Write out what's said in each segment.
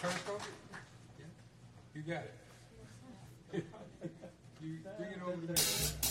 Periscope? Yeah? You got it. You bring it over me.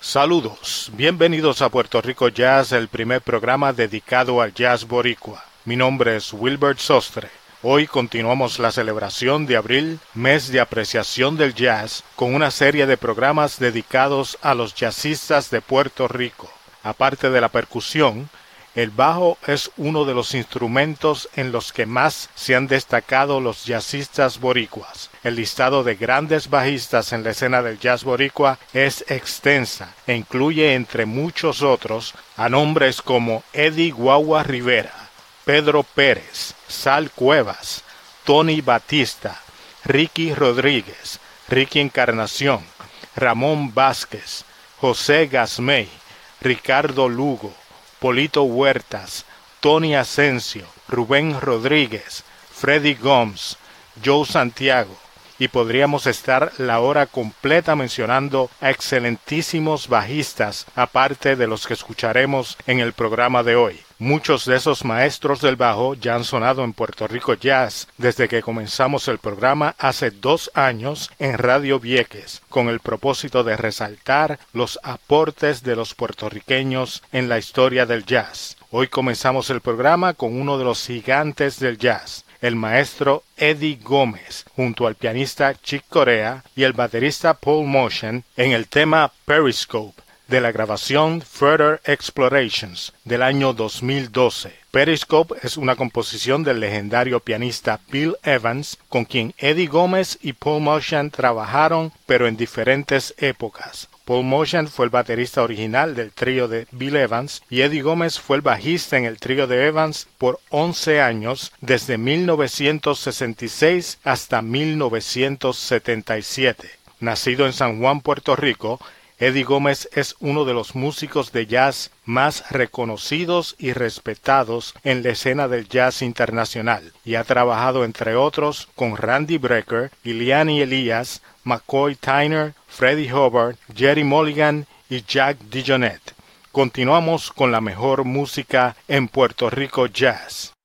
Saludos, bienvenidos a Puerto Rico Jazz, el primer programa dedicado al jazz boricua. Mi nombre es Wilbert Sostre. Hoy continuamos la celebración de abril, mes de apreciación del jazz, con una serie de programas dedicados a los jazzistas de Puerto Rico. Aparte de la percusión, el bajo es uno de los instrumentos en los que más se han destacado los jazzistas boricuas. El listado de grandes bajistas en la escena del jazz boricua es extensa e incluye entre muchos otros a nombres como Eddie Guagua Rivera, Pedro Pérez, Sal Cuevas, Tony Batista, Ricky Rodríguez, Ricky Encarnación, Ramón Vázquez, José Gasmey, Ricardo Lugo, Polito Huertas, Tony Asensio, Rubén Rodríguez, Freddy Gomes, Joe Santiago, y podríamos estar la hora completa mencionando a excelentísimos bajistas, aparte de los que escucharemos en el programa de hoy. Muchos de esos maestros del bajo ya han sonado en Puerto Rico Jazz desde que comenzamos el programa hace dos años en Radio Vieques, con el propósito de resaltar los aportes de los puertorriqueños en la historia del jazz. Hoy comenzamos el programa con uno de los gigantes del jazz, el maestro Eddie Gómez, junto al pianista Chick Corea y el baterista Paul Motion en el tema Periscope de la grabación Further Explorations del año 2012. Periscope es una composición del legendario pianista Bill Evans, con quien Eddie Gómez y Paul Motion trabajaron, pero en diferentes épocas. Paul Motion fue el baterista original del trío de Bill Evans y Eddie Gómez fue el bajista en el trío de Evans por 11 años, desde 1966 hasta 1977. Nacido en San Juan, Puerto Rico, Eddie Gómez es uno de los músicos de jazz más reconocidos y respetados en la escena del jazz internacional y ha trabajado entre otros con Randy Brecker, Iliani Elias, McCoy Tyner, Freddie Hubbard, Jerry Mulligan y Jack DeJohnette. Continuamos con la mejor música en Puerto Rico Jazz.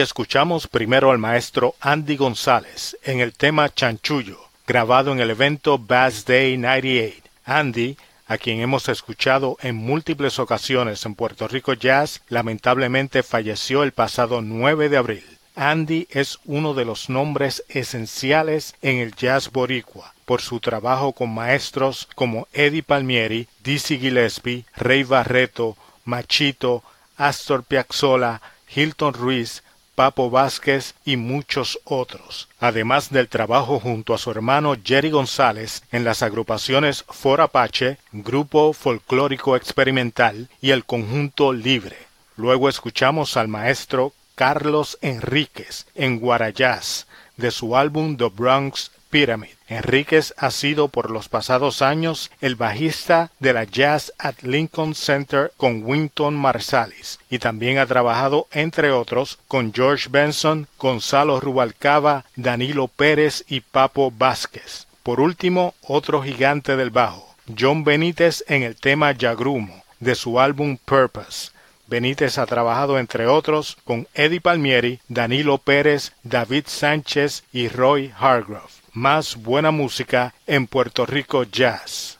Escuchamos primero al maestro Andy González en el tema Chanchullo, grabado en el evento Bass Day 98. Andy, a quien hemos escuchado en múltiples ocasiones en Puerto Rico Jazz, lamentablemente falleció el pasado 9 de abril. Andy es uno de los nombres esenciales en el jazz boricua por su trabajo con maestros como Eddie Palmieri, Dizzy Gillespie, Rey Barreto, Machito, Astor Piazzolla, Hilton Ruiz, Papo Vázquez y muchos otros, además del trabajo junto a su hermano Jerry González en las agrupaciones For Apache, Grupo Folclórico Experimental y el Conjunto Libre. Luego escuchamos al maestro Carlos Enríquez en Guarayás de su álbum The Bronx Pyramid. Enríquez ha sido por los pasados años el bajista de la Jazz at Lincoln Center con Winton Marsalis y también ha trabajado, entre otros, con George Benson, Gonzalo Rubalcaba, Danilo Pérez y Papo Vázquez. Por último, otro gigante del bajo, John Benítez en el tema Yagrumo de su álbum Purpose. Benítez ha trabajado, entre otros, con Eddie Palmieri, Danilo Pérez, David Sánchez y Roy Hargrove más buena música en Puerto Rico Jazz.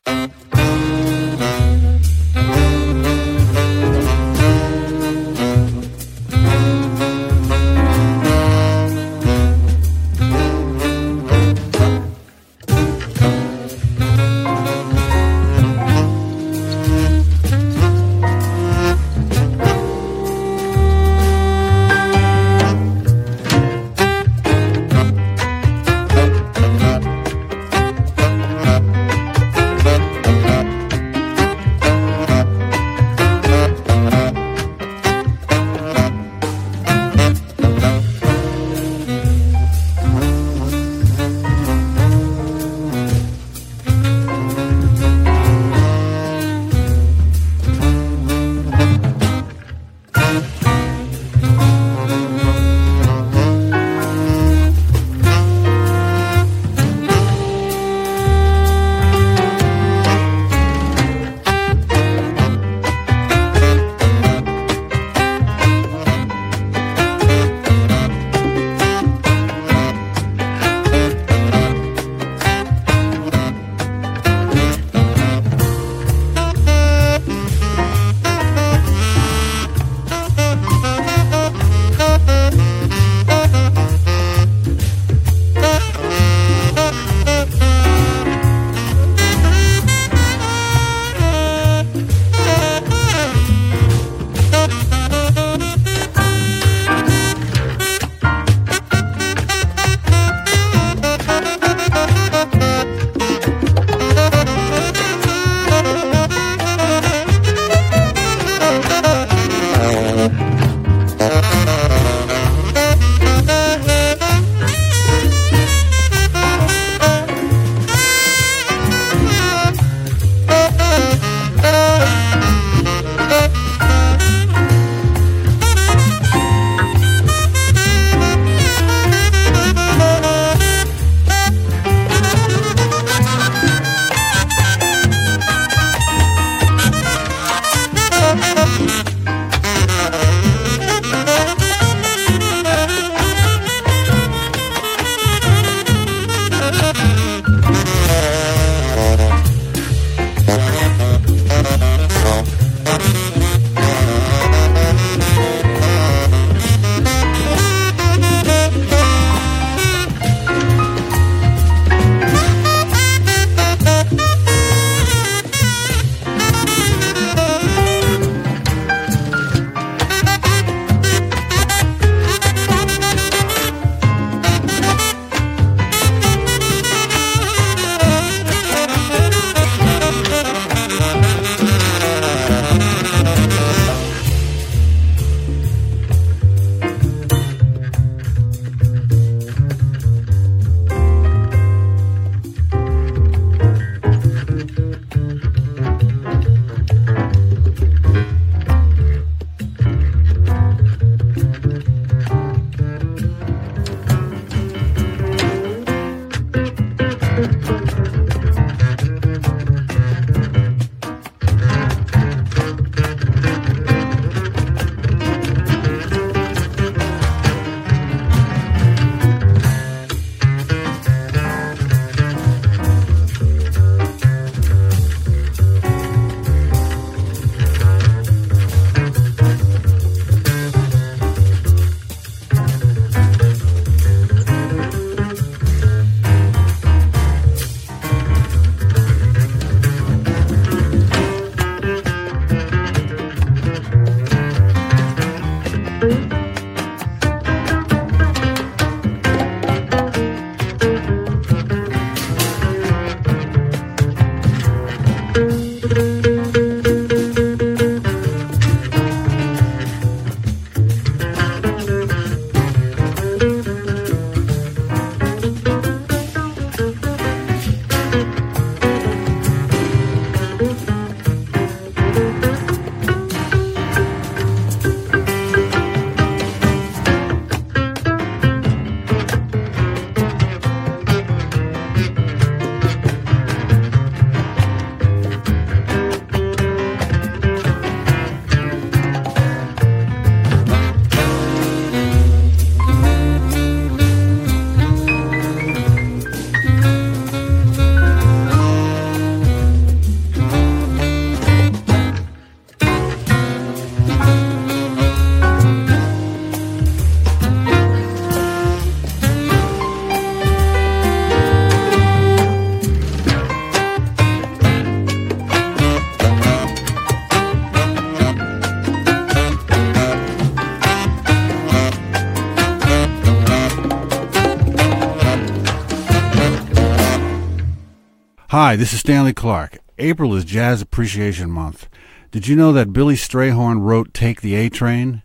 Hi, this is Stanley Clark. April is Jazz Appreciation Month. Did you know that Billy Strayhorn wrote Take the A Train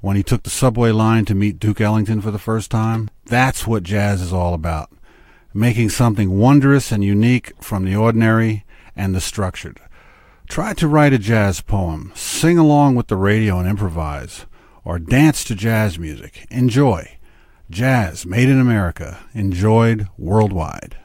when he took the subway line to meet Duke Ellington for the first time? That's what jazz is all about. Making something wondrous and unique from the ordinary and the structured. Try to write a jazz poem, sing along with the radio and improvise, or dance to jazz music. Enjoy. Jazz made in America, enjoyed worldwide.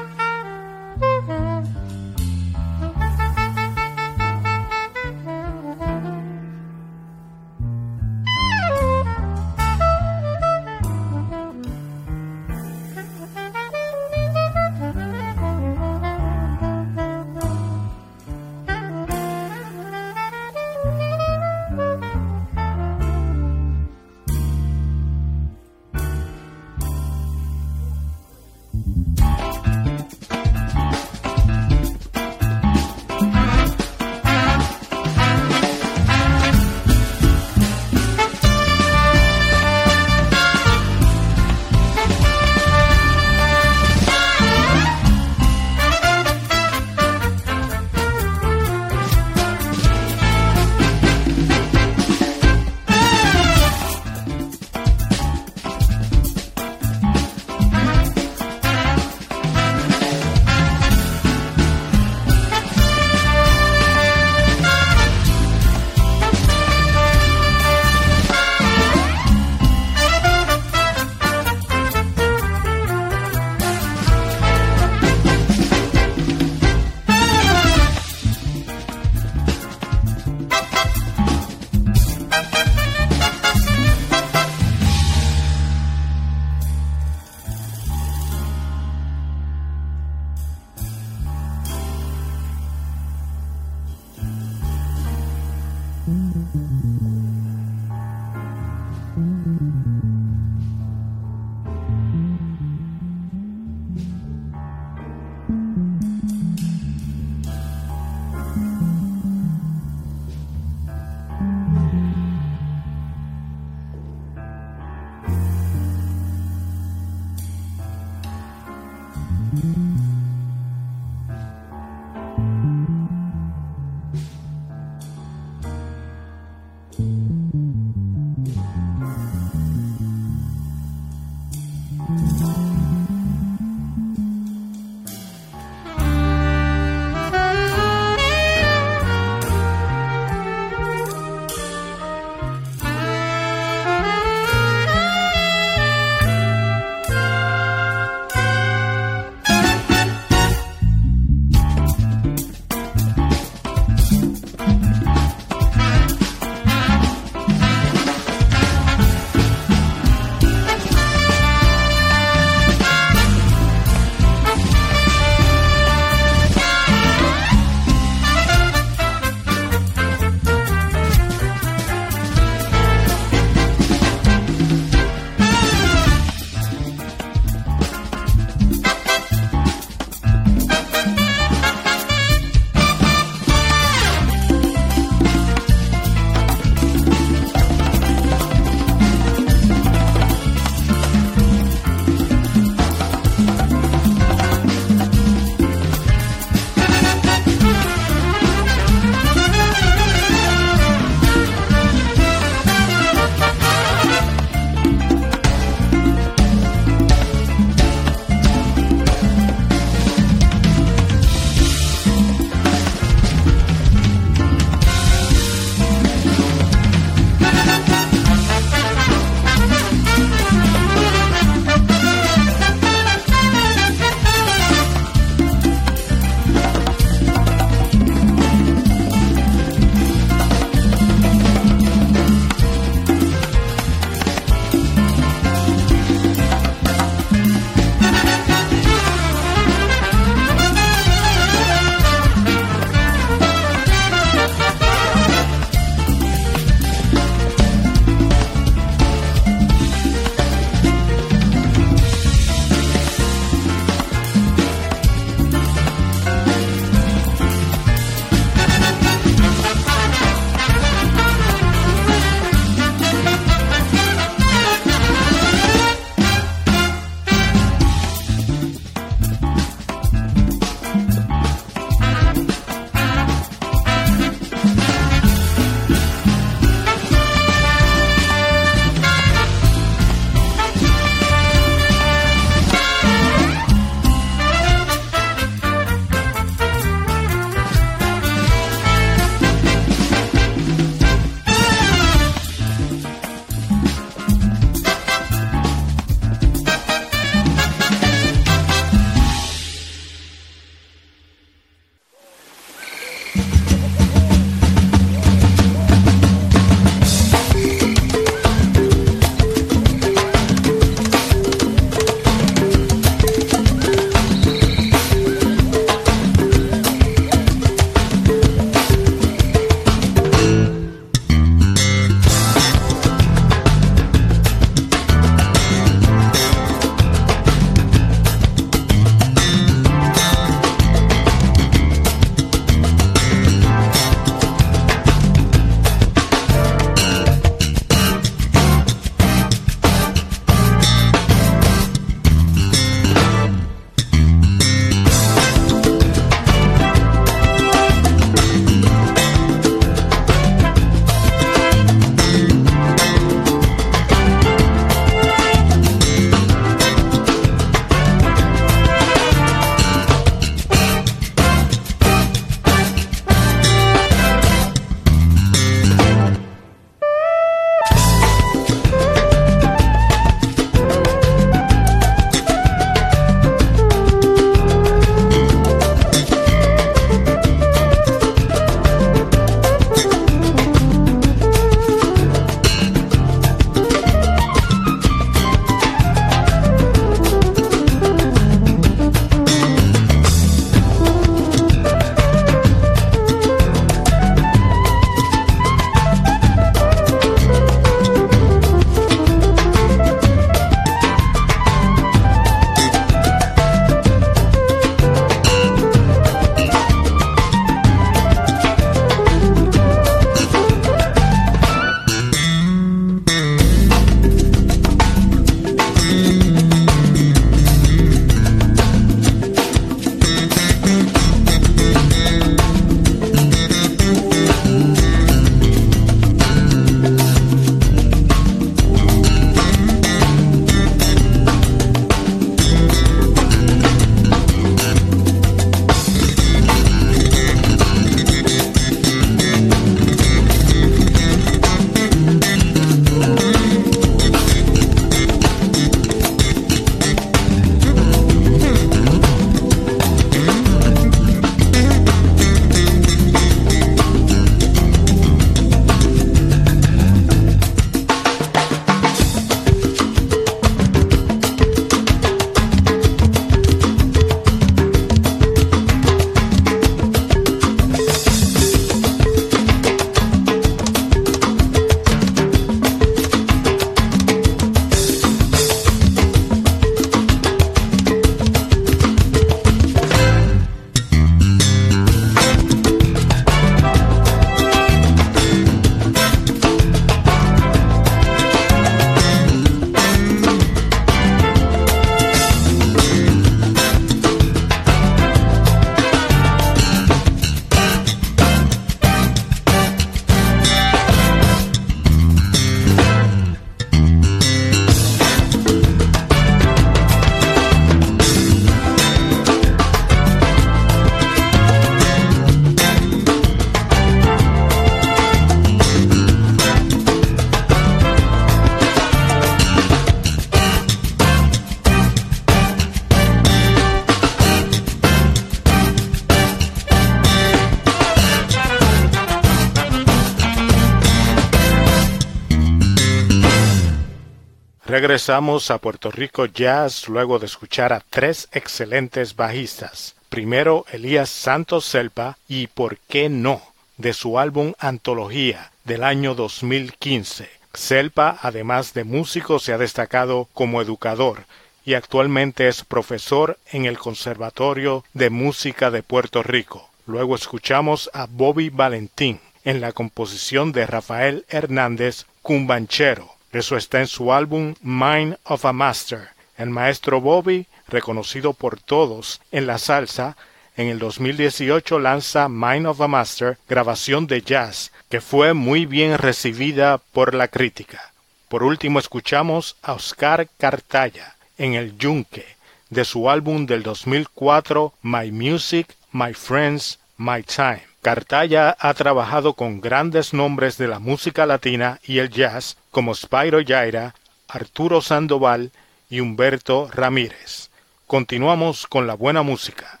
Regresamos a Puerto Rico Jazz luego de escuchar a tres excelentes bajistas. Primero Elías Santos Selpa y ¿Por qué no? de su álbum Antología del año 2015. Selpa, además de músico, se ha destacado como educador y actualmente es profesor en el Conservatorio de Música de Puerto Rico. Luego escuchamos a Bobby Valentín en la composición de Rafael Hernández Cumbanchero. Eso está en su álbum Mind of a Master. El maestro Bobby, reconocido por todos en la salsa, en el 2018 lanza Mind of a Master, grabación de jazz, que fue muy bien recibida por la crítica. Por último escuchamos a Oscar Cartaya en el Yunque, de su álbum del 2004 My Music, My Friends, My Time. Cartaya ha trabajado con grandes nombres de la música latina y el jazz como Spyro Yaira, Arturo Sandoval y Humberto Ramírez. Continuamos con la buena música.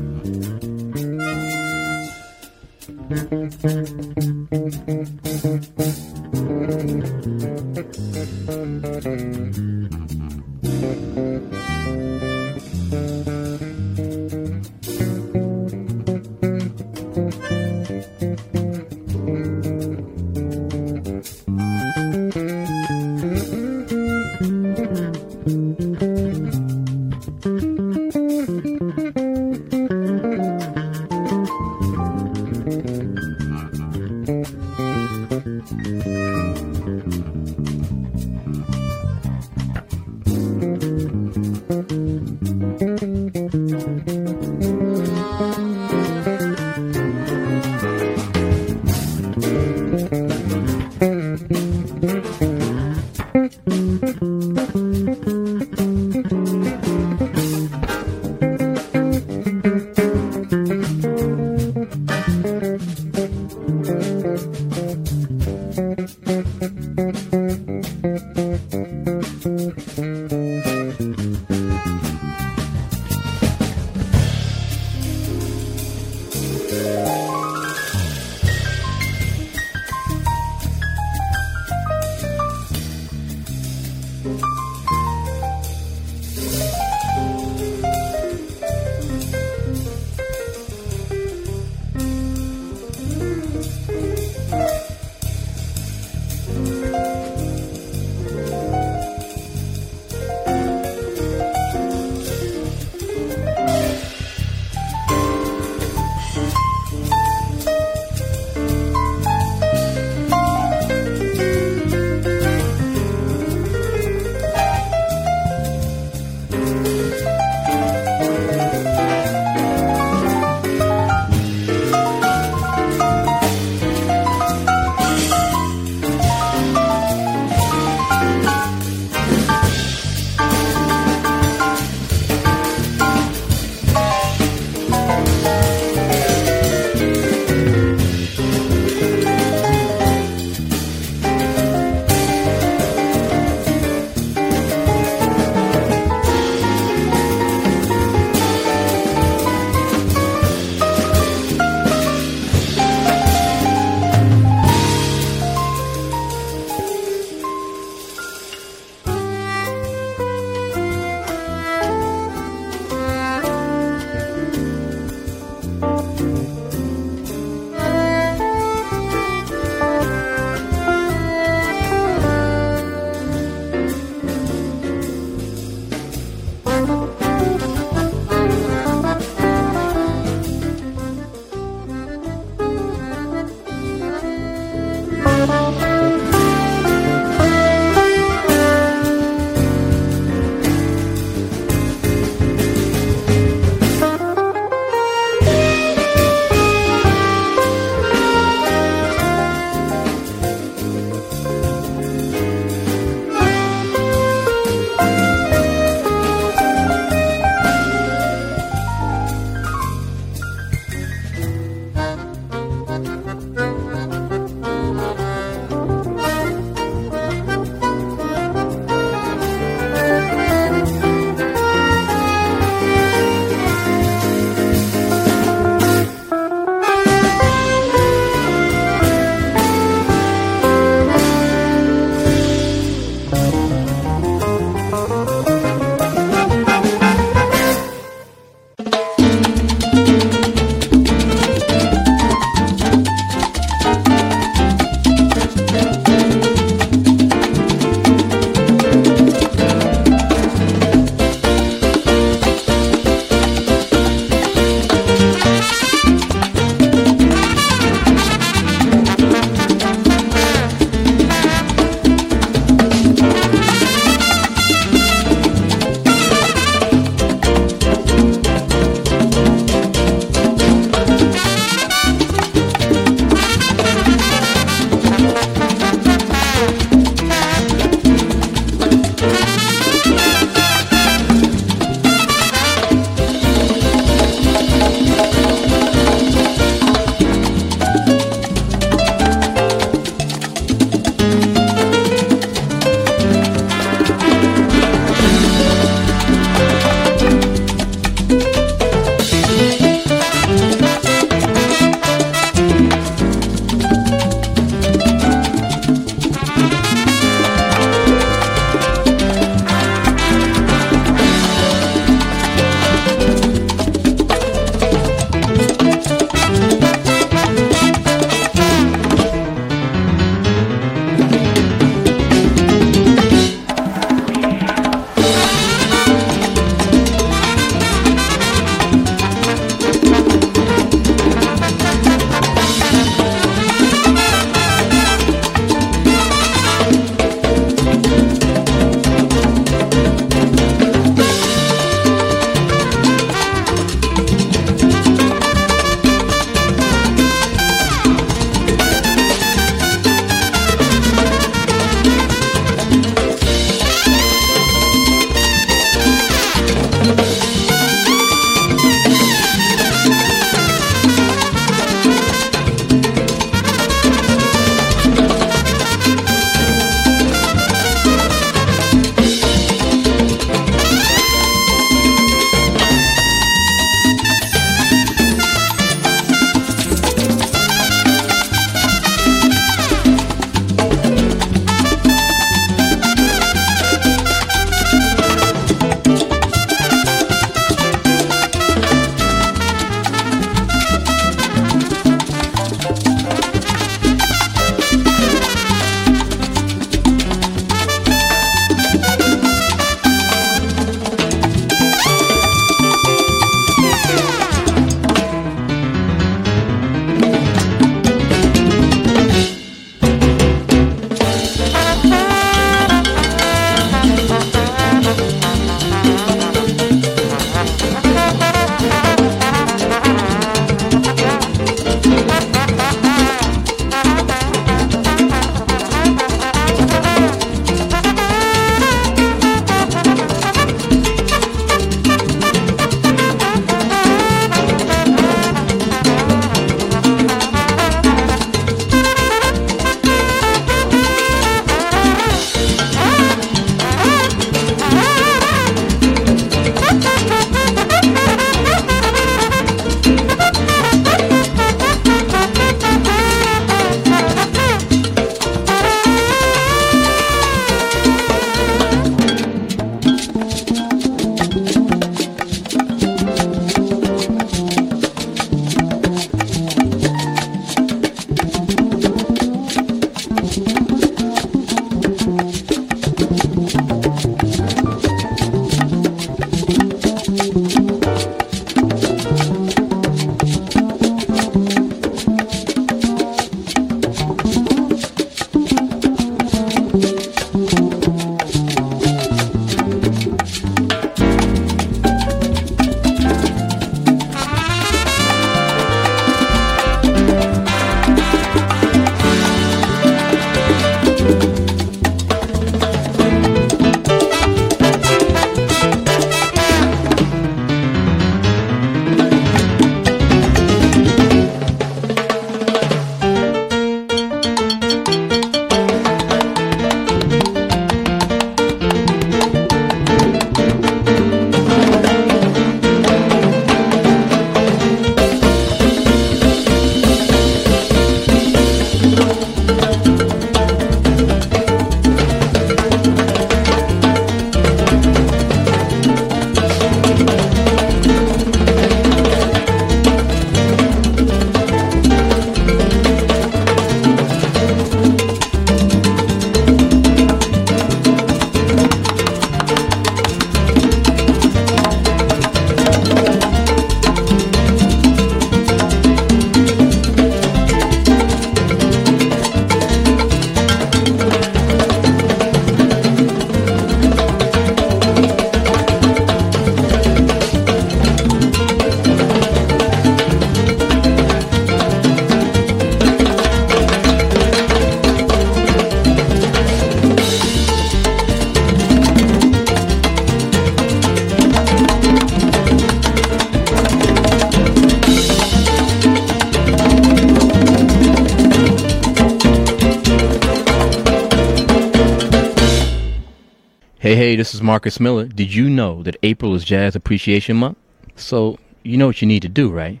Hey, hey, this is Marcus Miller. Did you know that April is Jazz Appreciation Month? So, you know what you need to do, right?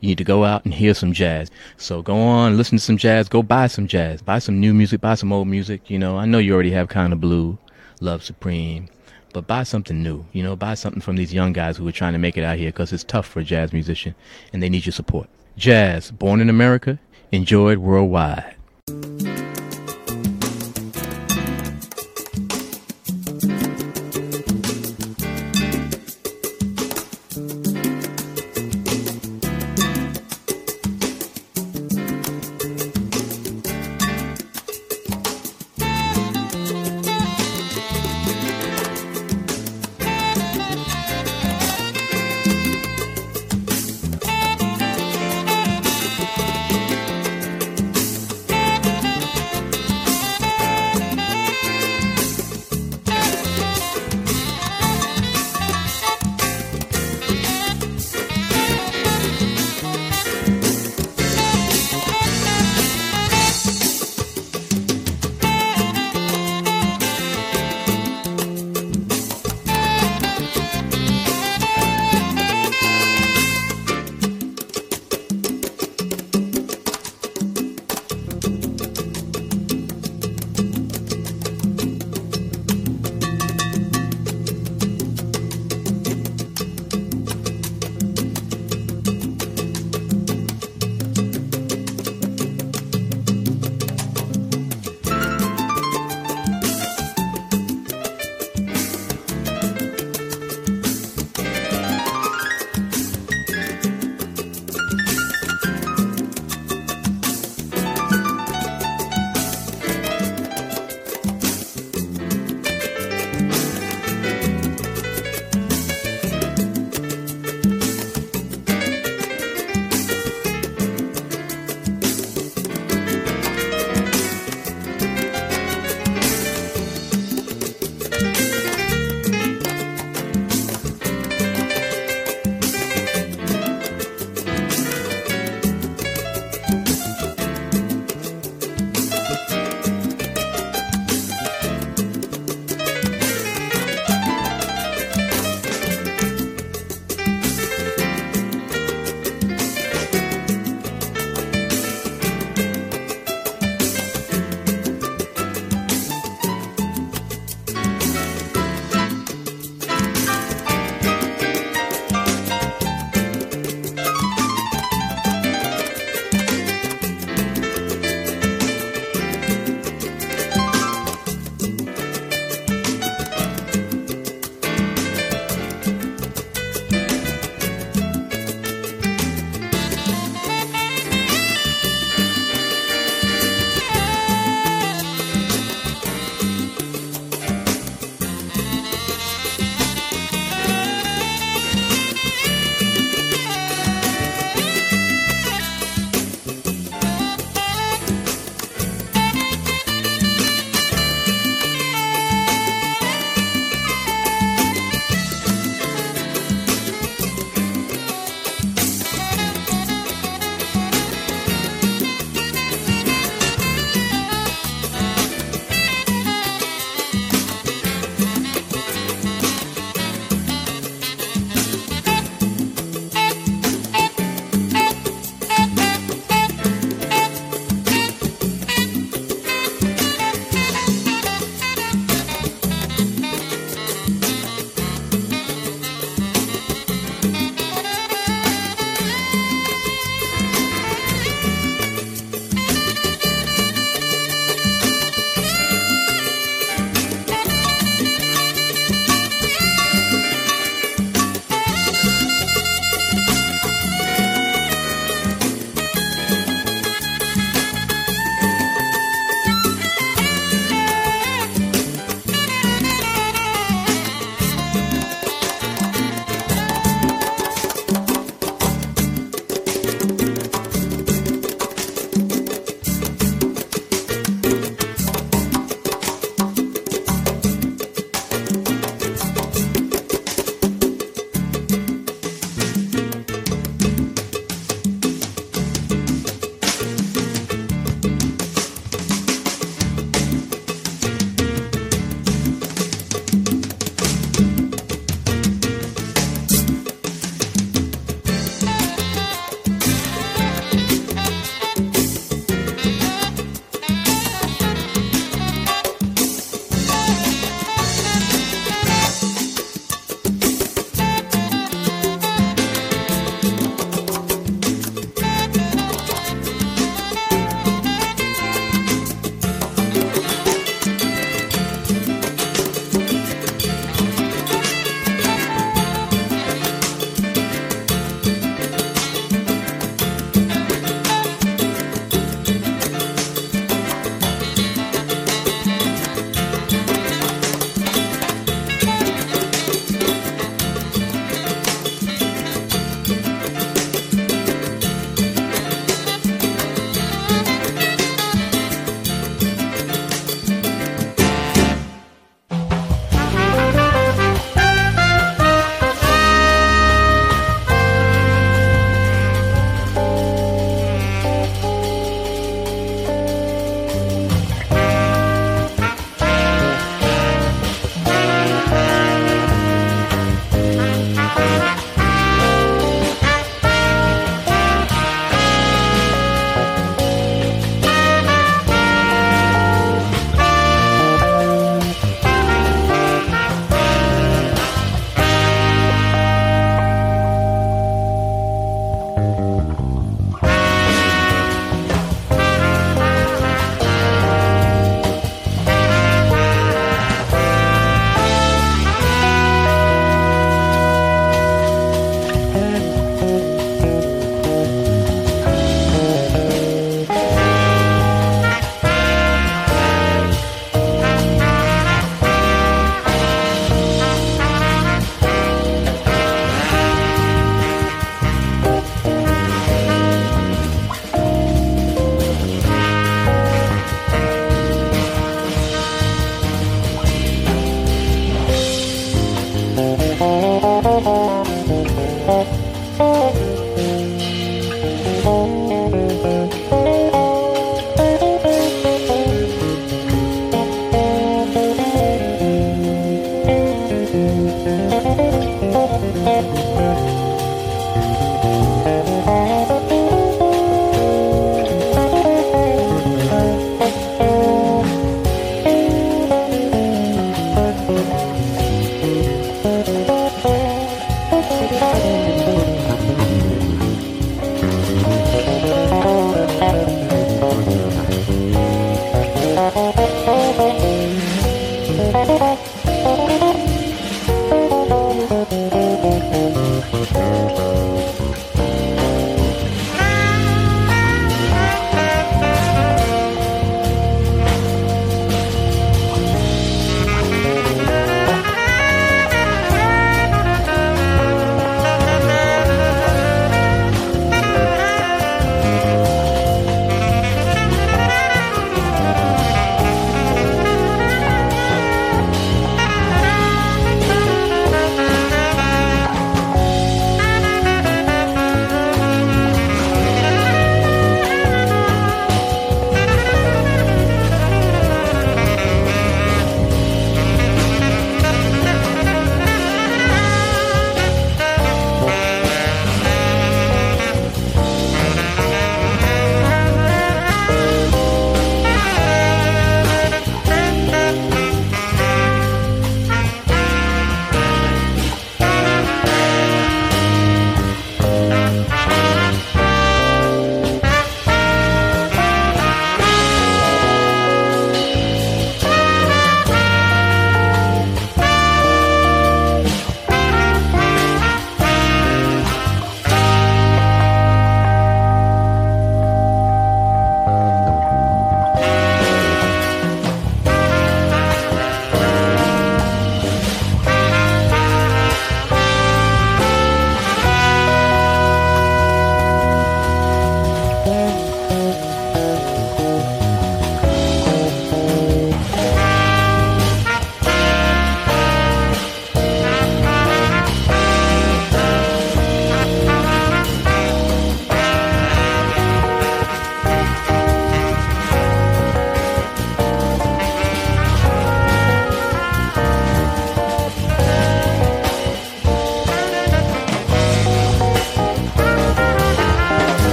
You need to go out and hear some jazz. So go on, listen to some jazz, go buy some jazz, buy some new music, buy some old music. You know, I know you already have kind of blue, love supreme, but buy something new. You know, buy something from these young guys who are trying to make it out here because it's tough for a jazz musician and they need your support. Jazz, born in America, enjoyed worldwide.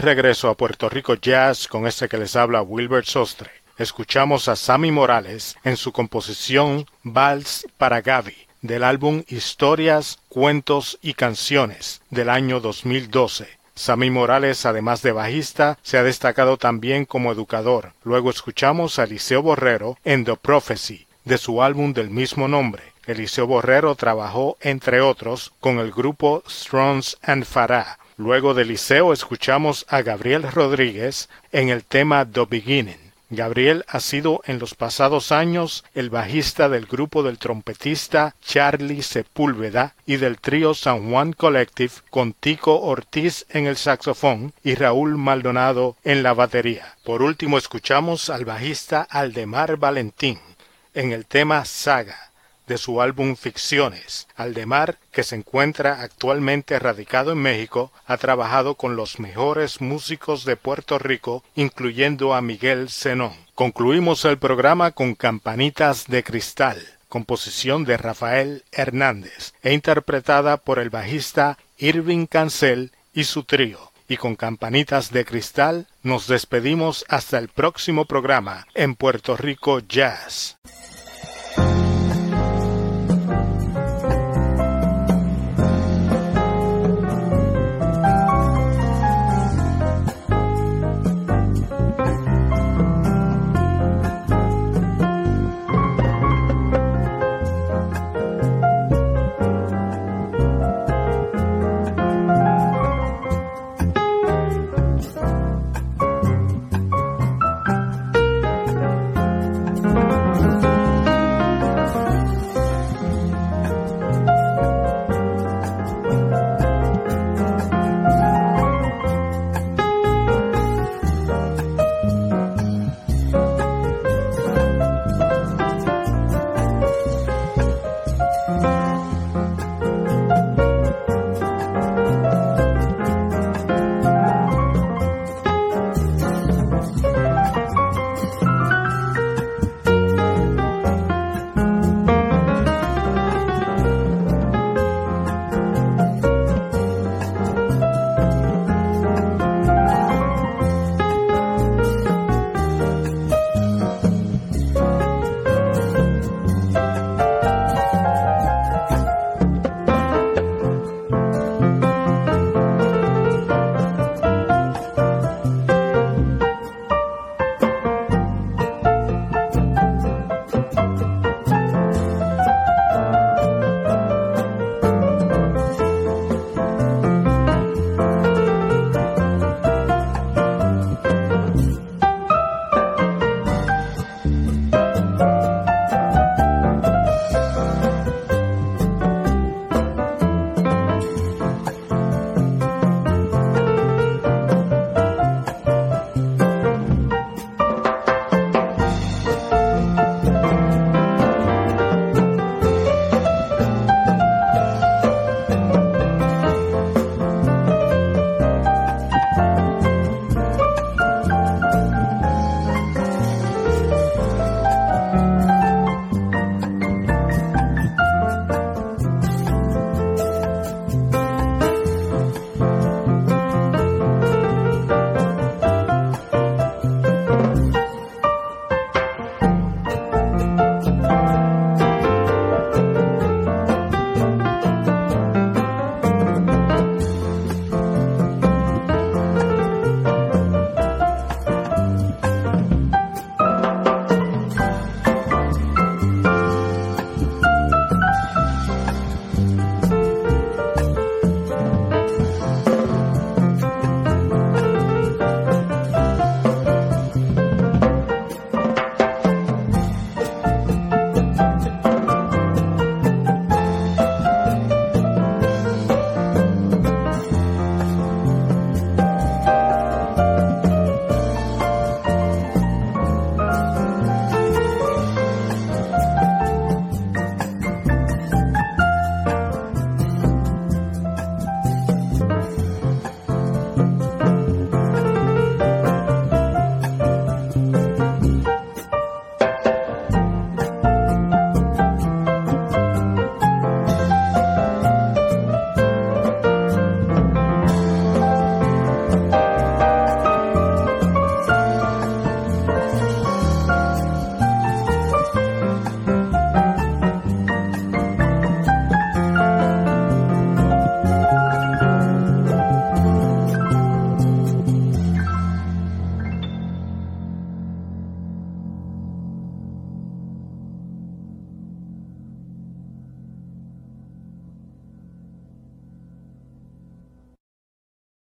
Regreso a Puerto Rico Jazz con este que les habla Wilbert Sostre. Escuchamos a Sammy Morales en su composición Vals para Gaby del álbum Historias, Cuentos y Canciones del año 2012. Sammy Morales, además de bajista, se ha destacado también como educador. Luego escuchamos a Eliseo Borrero en The Prophecy, de su álbum del mismo nombre. Eliseo Borrero trabajó, entre otros, con el grupo Strongs and Farah, Luego del liceo escuchamos a Gabriel Rodríguez en el tema The Beginning. Gabriel ha sido en los pasados años el bajista del grupo del trompetista Charlie Sepúlveda y del trío San Juan Collective con Tico Ortiz en el saxofón y Raúl Maldonado en la batería. Por último escuchamos al bajista Aldemar Valentín en el tema Saga de su álbum Ficciones. Aldemar, que se encuentra actualmente radicado en México, ha trabajado con los mejores músicos de Puerto Rico, incluyendo a Miguel Zenón. Concluimos el programa con Campanitas de Cristal, composición de Rafael Hernández, e interpretada por el bajista Irving Cancel y su trío. Y con Campanitas de Cristal nos despedimos hasta el próximo programa en Puerto Rico Jazz.